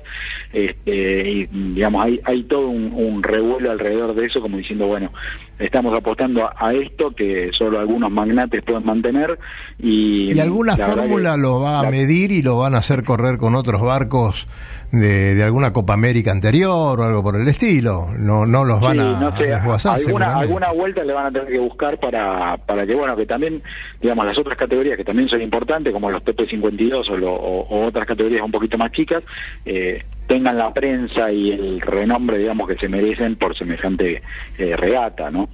este, y digamos hay hay todo un, un revuelo alrededor de eso como diciendo bueno estamos apostando a, a esto que solo algunos magnates pueden mantener y ¿Y alguna fórmula lo va a la- medir y lo van a hacer correr con otros barcos de, de alguna Copa América anterior o algo por el estilo? No, no los van Sí, a, no sé, a desguazar, alguna, alguna vuelta le van a tener que buscar para, para que, bueno, que también, digamos, las otras categorías que también son importantes, como los TP52 o, lo- o- o otras categorías un poquito más chicas, eh, tengan la prensa y el renombre, digamos, que se merecen por semejante eh, regata, ¿no?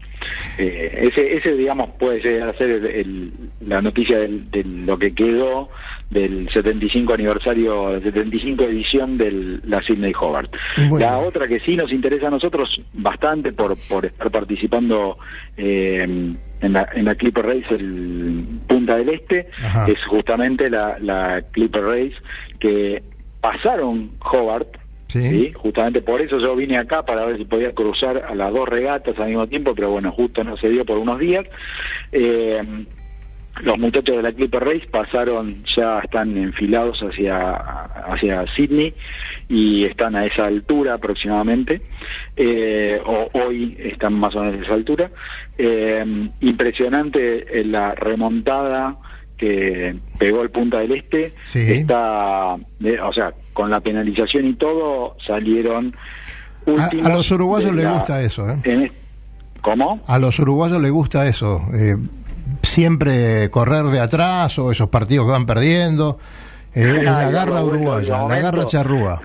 Eh, ese, ese, digamos, puede llegar a ser el- el- la noticia del- de lo que quedó del 75 aniversario, 75 edición de la Sydney Hobart. Bueno. La otra que sí nos interesa a nosotros bastante por, por estar participando eh, en, la, en la Clipper Race el Punta del Este Ajá. es justamente la, la Clipper Race que pasaron Hobart Sí. Justamente por eso yo vine acá para ver si podía cruzar a las dos regatas al mismo tiempo, pero bueno, justo no se dio por unos días. Eh, los muchachos de la Clipper Race pasaron, ya están enfilados hacia, hacia Sydney y están a esa altura aproximadamente, eh, o hoy están más o menos a esa altura. Eh, impresionante eh, la remontada que pegó el Punta del Este, Sí. está, eh, o sea, con la penalización y todo salieron A, últimos a los uruguayos les gusta eso, ¿eh? en ¿Cómo? A los uruguayos les gusta eso. eh, siempre correr de atrás o esos partidos que van perdiendo. Eh, la garra uruguaya, bueno, la garra charrúa.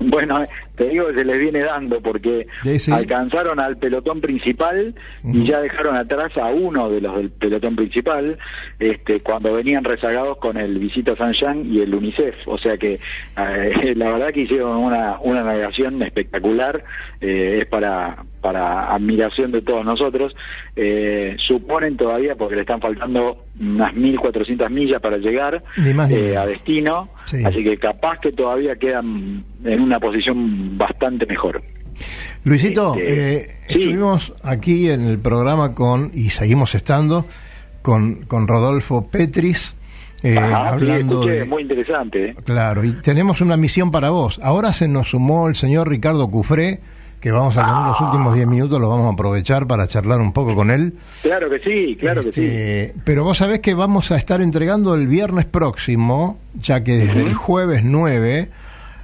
Bueno, te digo que se les viene dando porque Sí, sí. alcanzaron al pelotón principal y ya dejaron atrás a uno de los del pelotón principal este, cuando venían rezagados con el Visita San Jean y el UNICEF. O sea que eh, la verdad que hicieron una, una navegación espectacular, eh, es para, para admiración de todos nosotros. Eh, suponen todavía, porque le están faltando unas 1.400 millas para llegar Ni más ni eh, a destino, Sí. así que capaz que todavía quedan en una posición bastante mejor. Luisito, Este, eh, sí. estuvimos aquí en el programa con, y seguimos estando, con, con Rodolfo Petris, eh, Ajá, hablando escuché, de... muy interesante. ¿eh? Claro, y tenemos una misión para vos. Ahora se nos sumó el señor Ricardo Cufré, que vamos a tener los últimos 10 minutos, los vamos a aprovechar para charlar un poco con él. Claro que sí, claro que sí. Este, Pero vos sabés que vamos a estar entregando el viernes próximo, ya que desde el jueves 9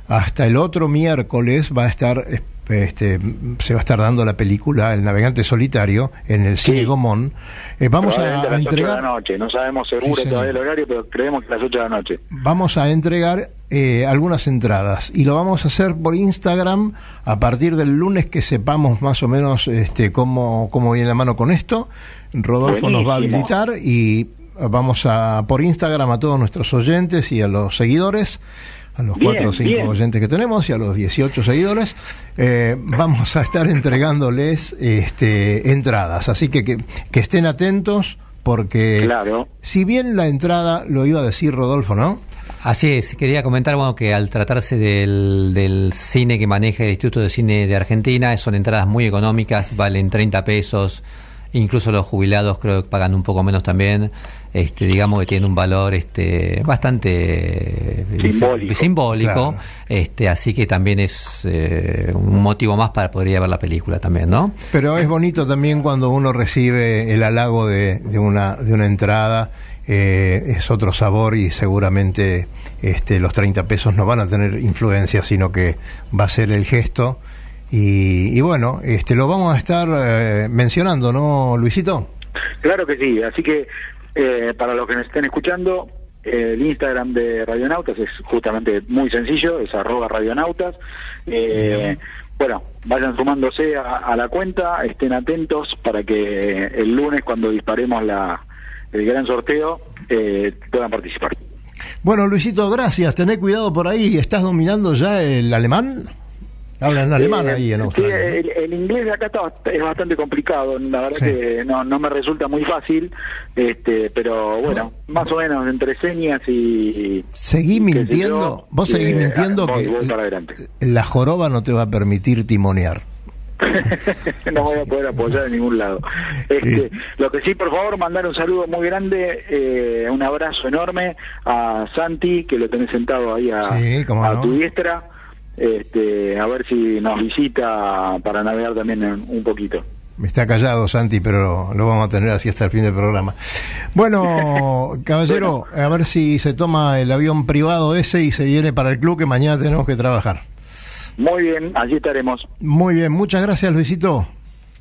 hasta el otro miércoles va a estar este, se va a estar dando la película El navegante solitario en el cine Sí. Gomón. Eh, vamos a, Probablemente a las 8 de entregar la noche, no sabemos seguro Sí, todavía el horario, pero creemos que a las 8 de la noche. vamos a entregar eh, algunas entradas y lo vamos a hacer por Instagram a partir del lunes que sepamos más o menos este, cómo, cómo viene la mano con esto. Rodolfo nos va a habilitar y vamos a por Instagram a todos nuestros oyentes y a los seguidores. A los Bien, cuatro o cinco bien. oyentes que tenemos y a los 18 seguidores, eh, vamos a estar entregándoles este, entradas. Así que, que que estén atentos porque Claro. si bien la entrada, lo iba a decir Rodolfo, ¿no? Así es, quería comentar bueno que al tratarse del, del cine que maneja el Instituto de Cine de Argentina, son entradas muy económicas, valen 30 pesos, incluso los jubilados creo que pagan un poco menos también, este, digamos que tienen un valor este, bastante eh, Simbólico. simbólico, Claro. este, así que también es eh, un motivo más para poder ir a ver la película también, ¿no? Pero es bonito también cuando uno recibe el halago de, de una, de una entrada, eh, es otro sabor y seguramente este, los 30 pesos no van a tener influencia, sino que va a ser el gesto. Y, y bueno, este, lo vamos a estar eh, mencionando, ¿no, Luisito? Claro que sí, así que eh, para los que nos estén escuchando, eh, el Instagram de Radionautas es justamente muy sencillo, es arroba radionautas. Eh, bueno, vayan sumándose a, a la cuenta, estén atentos para que el lunes cuando disparemos la, el gran sorteo eh, puedan participar. Bueno, Luisito, gracias. Tené cuidado por ahí. ¿Estás dominando ya el alemán? Hablan alemán Eh, ahí en sí, Australia. ¿no? el, el inglés de acá está es bastante complicado, la verdad Sí. que no, no me resulta muy fácil, este, pero bueno, más o menos entre señas y... Seguí y mintiendo. yo, Vos seguís eh, mintiendo voy- que voy para adelante. la joroba no te va a permitir timonear. no voy a poder apoyar en ningún lado. Este, lo que sí, por favor, mandar un saludo muy grande, eh, un abrazo enorme a Santi, que lo tenés sentado ahí a, Sí, a no. tu diestra, este, a ver si nos visita para navegar también en- un poquito. Está callado Santi, pero lo vamos a tener así hasta el fin del programa. Bueno, caballero, a ver si se toma el avión privado ese y se viene para el club que mañana tenemos que trabajar. Muy bien, allí estaremos. Muy bien, muchas gracias Luisito.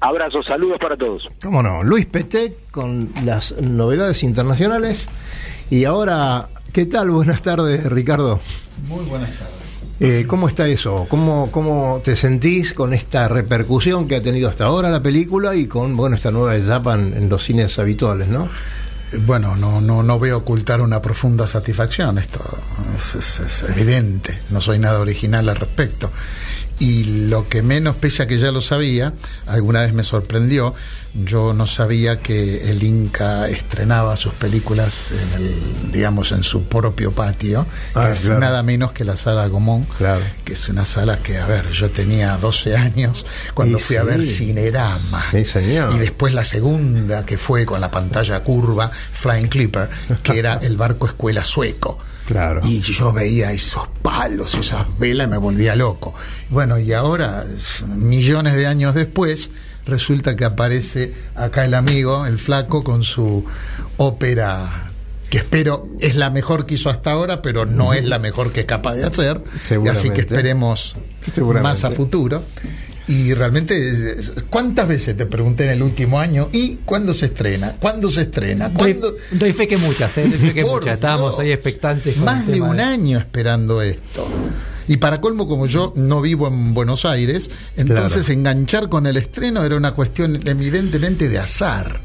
Abrazos, saludos para todos. Cómo no, Luis Petet con las novedades internacionales. Y ahora, ¿qué tal? Buenas tardes, Ricardo. Muy buenas tardes. Eh, ¿Cómo está eso? ¿Cómo, ¿Cómo te sentís con esta repercusión que ha tenido hasta ahora la película y con bueno esta nueva etapa en, los cines habituales, ¿no? Eh, Bueno, no, no, no a ocultar una profunda satisfacción, esto es, es- es evidente, no soy nada original al respecto. Y lo que menos, pese a que ya lo sabía, alguna vez me sorprendió, yo no sabía que el Inca estrenaba sus películas en el, digamos, en su propio patio, Ah, que es claro. nada menos que la sala Gomón, Claro. que es una sala que, a ver, yo tenía 12 años cuando Y fui a ver. Cinerama. Sí, señor. Y después la segunda, que fue con la pantalla curva, Flying Clipper, que era el barco escuela sueco. Claro. Y yo veía esos palos, esas velas, y me volvía loco. Bueno, y ahora, millones de años después, resulta que aparece acá el amigo, el flaco, con su ópera que espero es la mejor que hizo hasta ahora, pero no es la mejor que es capaz de hacer. Así que esperemos más a futuro. Y realmente, ¿cuántas veces te pregunté en el último año? ¿Y cuándo se estrena? ¿Cuándo se estrena? ¿Cuándo? doy fe que muchas, ¿eh? Doy fe que Por muchas. Estábamos Dios. ahí expectantes. con Más de un año esperando esto. Y para colmo, como yo no vivo en Buenos Aires, entonces Claro. enganchar con el estreno era una cuestión evidentemente de azar.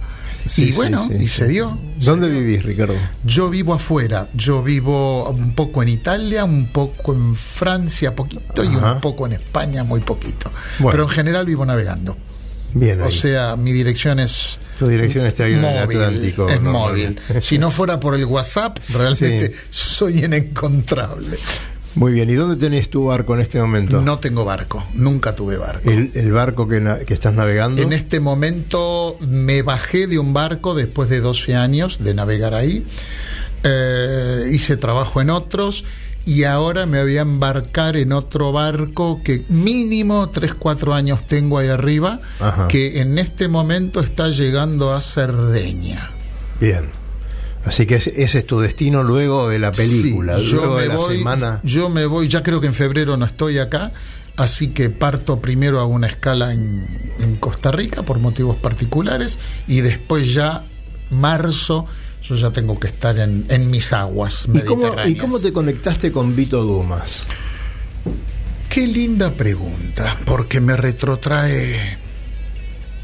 Sí, y bueno, sí, y se dio. ¿Dónde vivís, Ricardo? Yo vivo afuera, yo vivo un poco en Italia, un poco en Francia, poquito, y un poco en España, muy poquito. Bueno. Pero en general vivo navegando. Bien, O ahí. sea, mi dirección es Tu dirección está ahí en el móvil, Atlántico. es móvil. Si no fuera por el WhatsApp, realmente soy inencontrable. Muy bien, ¿y dónde tenés tu barco en este momento? No tengo barco, nunca tuve barco. El, el barco que, na- que estás navegando. En este momento me bajé de un barco después de 12 años de navegar ahí. Eh, hice trabajo en otros y ahora me voy a embarcar en otro barco que mínimo 3, 4 años tengo ahí arriba, Ajá. que en este momento está llegando a Cerdeña. Bien. Así que ese, es tu destino luego de la película, Sí, luego yo de me la voy, semana. Yo me voy, ya creo que en febrero no estoy acá, así que parto primero a una escala en, en Costa Rica por motivos particulares y después ya marzo yo ya tengo que estar en, en mis aguas ¿Y cómo, mediterráneas. ¿Y cómo te conectaste con Vito Dumas? Qué linda pregunta, porque me retrotrae.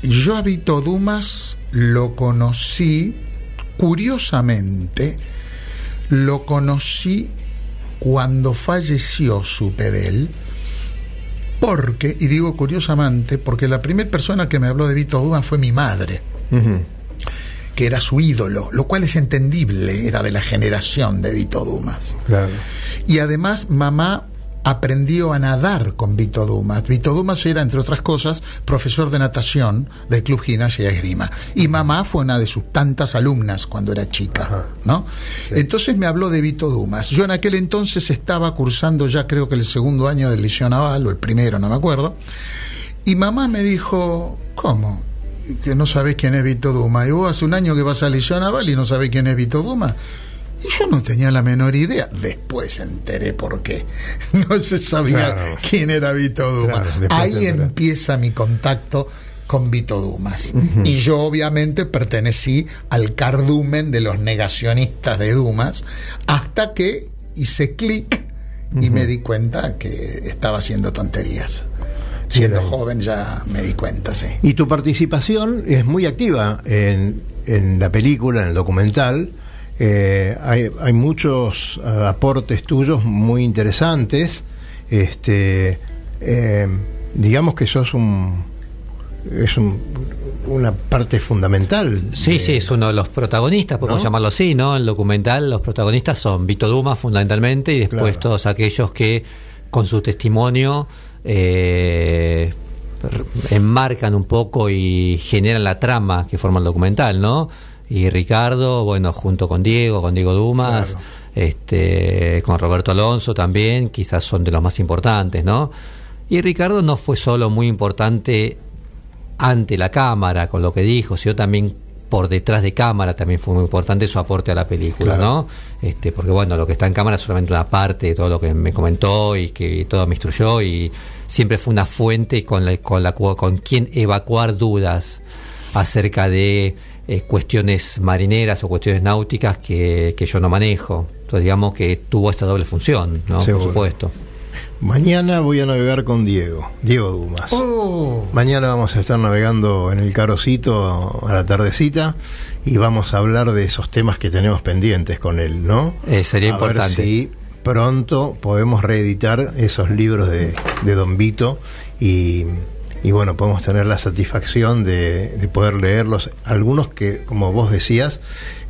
Yo a Vito Dumas lo conocí, curiosamente, lo conocí cuando falleció supe de él, porque, y digo curiosamente, porque la primera persona que me habló de Vito Dumas fue mi madre que era su ídolo, lo cual es entendible, era de la generación de Vito Dumas. Claro. Y además mamá aprendió a nadar con Vito Dumas. Vito Dumas era, entre otras cosas, profesor de natación del Club Gimnasia y Esgrima. Y mamá fue una de sus tantas alumnas cuando era chica, ¿no? Entonces me habló de Vito Dumas. Yo en aquel entonces estaba cursando ya creo que el segundo año del Liceo Naval, o el primero, no me acuerdo. Y mamá me dijo, ¿cómo? Que no sabés quién es Vito Dumas. Y vos hace un año que vas al Liceo Naval y no sabés quién es Vito Dumas. Y yo no tenía la menor idea. Después enteré por qué. No se sabía Claro. quién era Vito Dumas. Claro, Ahí empieza mi contacto con Vito Dumas. Y yo obviamente pertenecí al cardumen de los negacionistas de Dumas hasta que hice clic y me di cuenta que estaba haciendo tonterías. Siendo joven ya me di cuenta, sí. Y tu participación es muy activa en, en la película, en el documental. Eh, hay, hay muchos eh, aportes tuyos muy interesantes. Este, eh, digamos que sos un es un- una parte fundamental. Sí, de- sí, es uno de los protagonistas, podemos ¿No? llamarlo así, ¿no? El documental, los protagonistas son Vito Dumas fundamentalmente y después Claro. todos aquellos que con su testimonio eh, enmarcan un poco y generan la trama que forma el documental, ¿no? Y Ricardo, bueno, junto con Diego, con Diego Dumas, Claro. este, con Roberto Alonso también, quizás son de los más importantes, ¿no? Y Ricardo no fue solo muy importante ante la cámara con lo que dijo, sino también por detrás de cámara también fue muy importante su aporte a la película, Claro. ¿no? Este, porque bueno, lo que está en cámara es solamente una parte de todo lo que me comentó y que todo me instruyó y siempre fue una fuente con la, con la con quien evacuar dudas acerca de eh, cuestiones marineras o cuestiones náuticas que, que yo no manejo. Entonces digamos que tuvo esa doble función, ¿no? Seguro. Por supuesto. Mañana voy a navegar con Diego, Diego Dumas. Oh, Mañana vamos a estar navegando en el Carocito a la tardecita y vamos a hablar de esos temas que tenemos pendientes con él, ¿no? Eh, sería A ver importante. si pronto podemos reeditar esos libros de, de Don Vito y, y bueno, podemos tener la satisfacción de, de poder leerlos. Algunos que, como vos decías,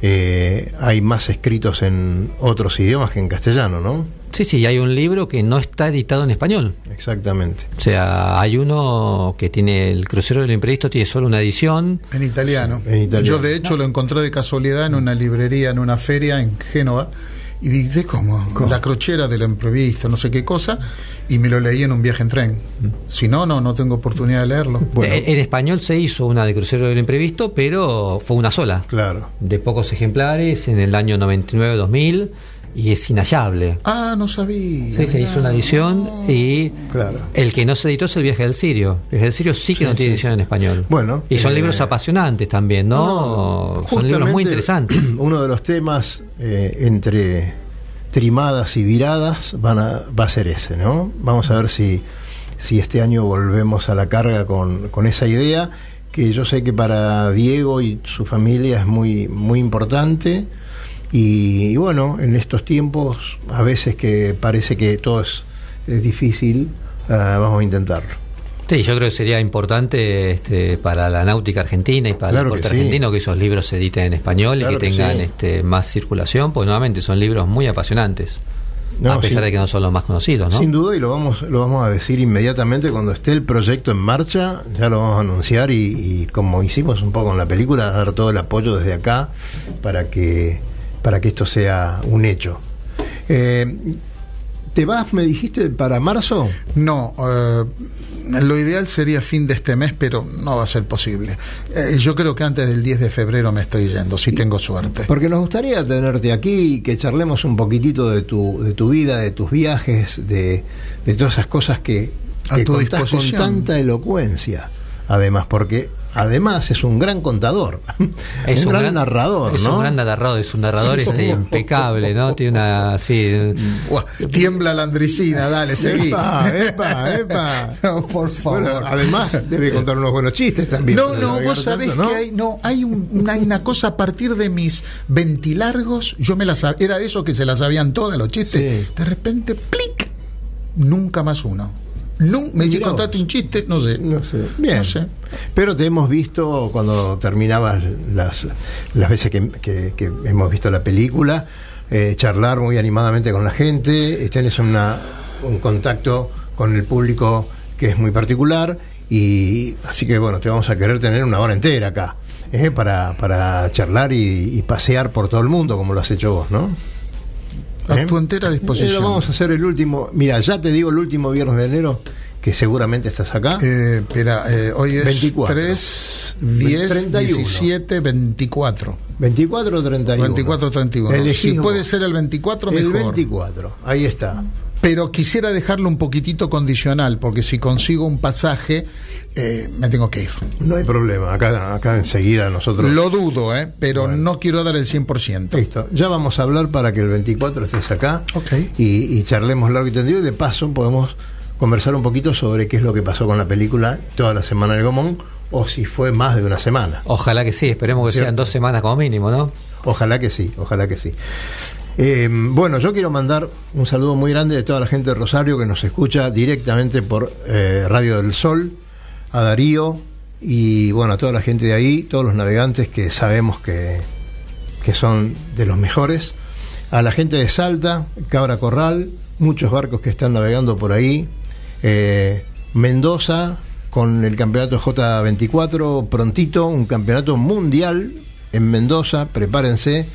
eh, hay más escritos en otros idiomas que en castellano, ¿no? Sí, sí, hay un libro que no está editado en español. Exactamente. O sea, hay uno que tiene el crucero del imprevisto, tiene solo una edición. En italiano. En italiano. Yo de hecho lo encontré de casualidad en una librería, en una feria en Génova. Y dije, ¿cómo? La crochera del imprevisto, no sé qué cosa. Y me lo leí en un viaje en tren. Si no, no, no tengo oportunidad de leerlo. Eh, En español se hizo una de crucero del imprevisto, pero fue una sola. Claro. De pocos ejemplares en el año 99-2000 y es inhallable. Ah, no sabía. Sí, se hizo una edición y Claro. el que no se editó es el viaje del Sirio. El viaje del Sirio sí que no tiene edición en español. Bueno, y son eh, libros apasionantes también, ¿no? son libros muy interesantes. Uno de los temas eh, entre trimadas y viradas van a, va a ser ese, ¿no? Vamos a ver si, si este año volvemos a la carga con, con esa idea, que yo sé que para Diego y su familia es muy, muy importante. Y, y bueno, en estos tiempos, a veces que parece que todo es, es difícil, ah, vamos a intentarlo. Sí, yo creo que sería importante este, para la náutica argentina y para Claro el deporte sí. argentino que esos libros se editen en español Claro y que que tengan sí. este, más circulación, porque nuevamente son libros muy apasionantes. No, a pesar sin- de que no son los más conocidos, ¿no? Sin duda, y lo vamos, lo vamos a decir inmediatamente cuando esté el proyecto en marcha, ya lo vamos a anunciar y, y como hicimos un poco en la película, dar todo el apoyo desde acá para que, para que esto sea un hecho. Eh, ¿Te vas, me dijiste, para marzo? No, eh, lo ideal sería fin de este mes, pero no va a ser posible. Eh, yo creo que antes del 10 de febrero me estoy yendo, si tengo suerte. Porque nos gustaría tenerte aquí y que charlemos un poquitito de tu, de tu vida, de tus viajes, de, de todas esas cosas que, A tu contás con disposición. tanta elocuencia. Además, porque además es un gran contador, Es un, gran, narrador, Es ¿no? un gran narrador, es un narrador este, impecable, ¿no? Tiene una. Sí, tiembla la andricina, dale, seguí. Epa, epa, epa. No, por favor. Bueno, además debe contar unos buenos chistes también. No, no, vos sabés tanto, ¿no? que hay, no, hay un- una, una cosa a partir de mis ventilargos, yo me las sab- era de esos que se las sabían todas los chistes, Sí. de repente, plic, nunca más uno. Nun- me dice, contate un chiste, no sé. No sé. Bien. No sé. Pero te hemos visto cuando terminabas las, las veces que, que- que hemos visto la película, eh, charlar muy animadamente con la gente, eh, tenés una, un contacto con el público que es muy particular y así que bueno, te vamos a querer tener una hora entera acá. eh, para, para charlar y, y pasear por todo el mundo como lo has hecho vos, ¿no? A ¿Eh? tu entera Eh, disposición. lo vamos a hacer el último. Mira, ya te digo el último viernes de enero, que seguramente estás acá. Eh, espera, eh, hoy es 24. 3, 10, 31. 17, 24. 24 o 31. 24, 31. Elegís Si puede ser el 24, el mejor. 24. Ahí está. Pero quisiera dejarlo un poquitito condicional, porque si consigo un pasaje, eh, me tengo que ir. No hay problema. Acá, acá enseguida nosotros. Lo dudo, ¿eh? pero no quiero dar el 100%. Listo. Ya vamos a hablar para que el 24 estés acá. Ok. Y, y charlemos largo y tendido. Y de paso podemos conversar un poquito sobre qué es lo que pasó con la película toda la semana del Gomón. O si fue más de una semana. ojalá que sí, esperemos que Cierto. sean dos semanas como mínimo, ¿no? Ojalá que sí, ojalá que sí. Eh, bueno, yo quiero mandar un saludo muy grande de toda la gente de Rosario que nos escucha directamente por eh, Radio del Sol, a Darío y bueno, a toda la gente de ahí, todos los navegantes que sabemos que, que son de los mejores, a la gente de Salta, Cabra Corral, muchos barcos que están navegando por ahí, eh, Mendoza con el campeonato J24 prontito, un campeonato mundial en Mendoza, prepárense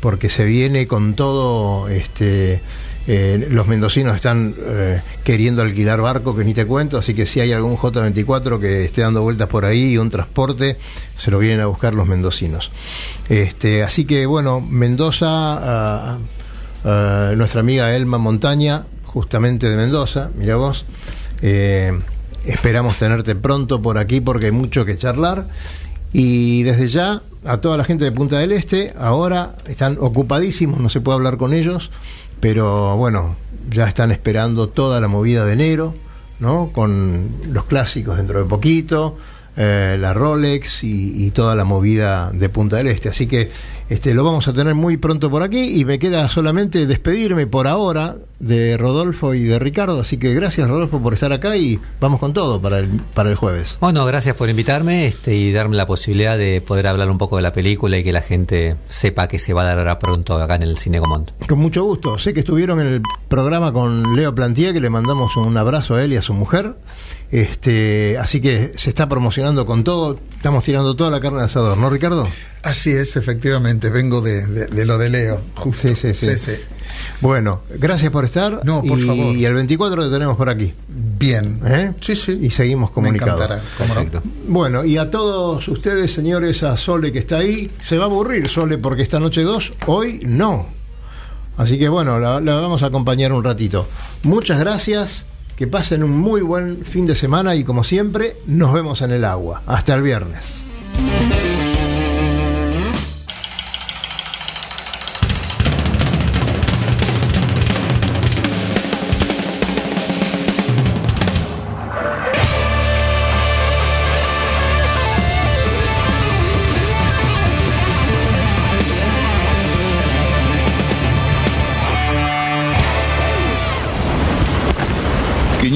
porque se viene con todo este eh, los mendocinos están eh, queriendo alquilar barco que ni te cuento, así que si hay algún J24 que esté dando vueltas por ahí y un transporte, se lo vienen a buscar los mendocinos. Este, así que bueno, Mendoza, nuestra amiga Elma Montaña, justamente de Mendoza, mira vos, eh, esperamos tenerte pronto por aquí porque hay mucho que charlar. Y desde ya, a toda la gente de Punta del Este, ahora están ocupadísimos, no se puede hablar con ellos, pero bueno, ya están esperando toda la movida de enero, ¿no? Con los clásicos dentro de poquito, eh, la Rolex y, y toda la movida de Punta del Este. Así que este, lo vamos a tener muy pronto por aquí y me queda solamente despedirme por ahora de Rodolfo y de Ricardo. Así que gracias Rodolfo por estar acá y vamos con todo para el, para el jueves. Bueno, gracias por invitarme este, y darme la posibilidad de poder hablar un poco de la película y que la gente sepa que se va a dar ahora pronto acá en el Cine Comont. Con mucho gusto. Sé que estuvieron en el programa con Leo Plantier, que le mandamos un abrazo a él y a su mujer. Este, así que se está promocionando con todo. Estamos tirando toda la carne al asador, ¿no, Ricardo? Así es, efectivamente. Vengo de, de- de lo de Leo. Sí, sí, sí. Bueno, gracias por estar. No, por y, favor. Y el 24 te tenemos por aquí. Bien. ¿eh? Sí, sí. Y seguimos Me comunicados. no. Bueno, y a todos ustedes, señores, a Sole que está ahí, se va a aburrir Sole porque esta noche 2, hoy no. Así que bueno, la, la vamos a acompañar un ratito. Muchas gracias, que pasen un muy buen fin de semana y como siempre, nos vemos en el agua. Hasta el viernes.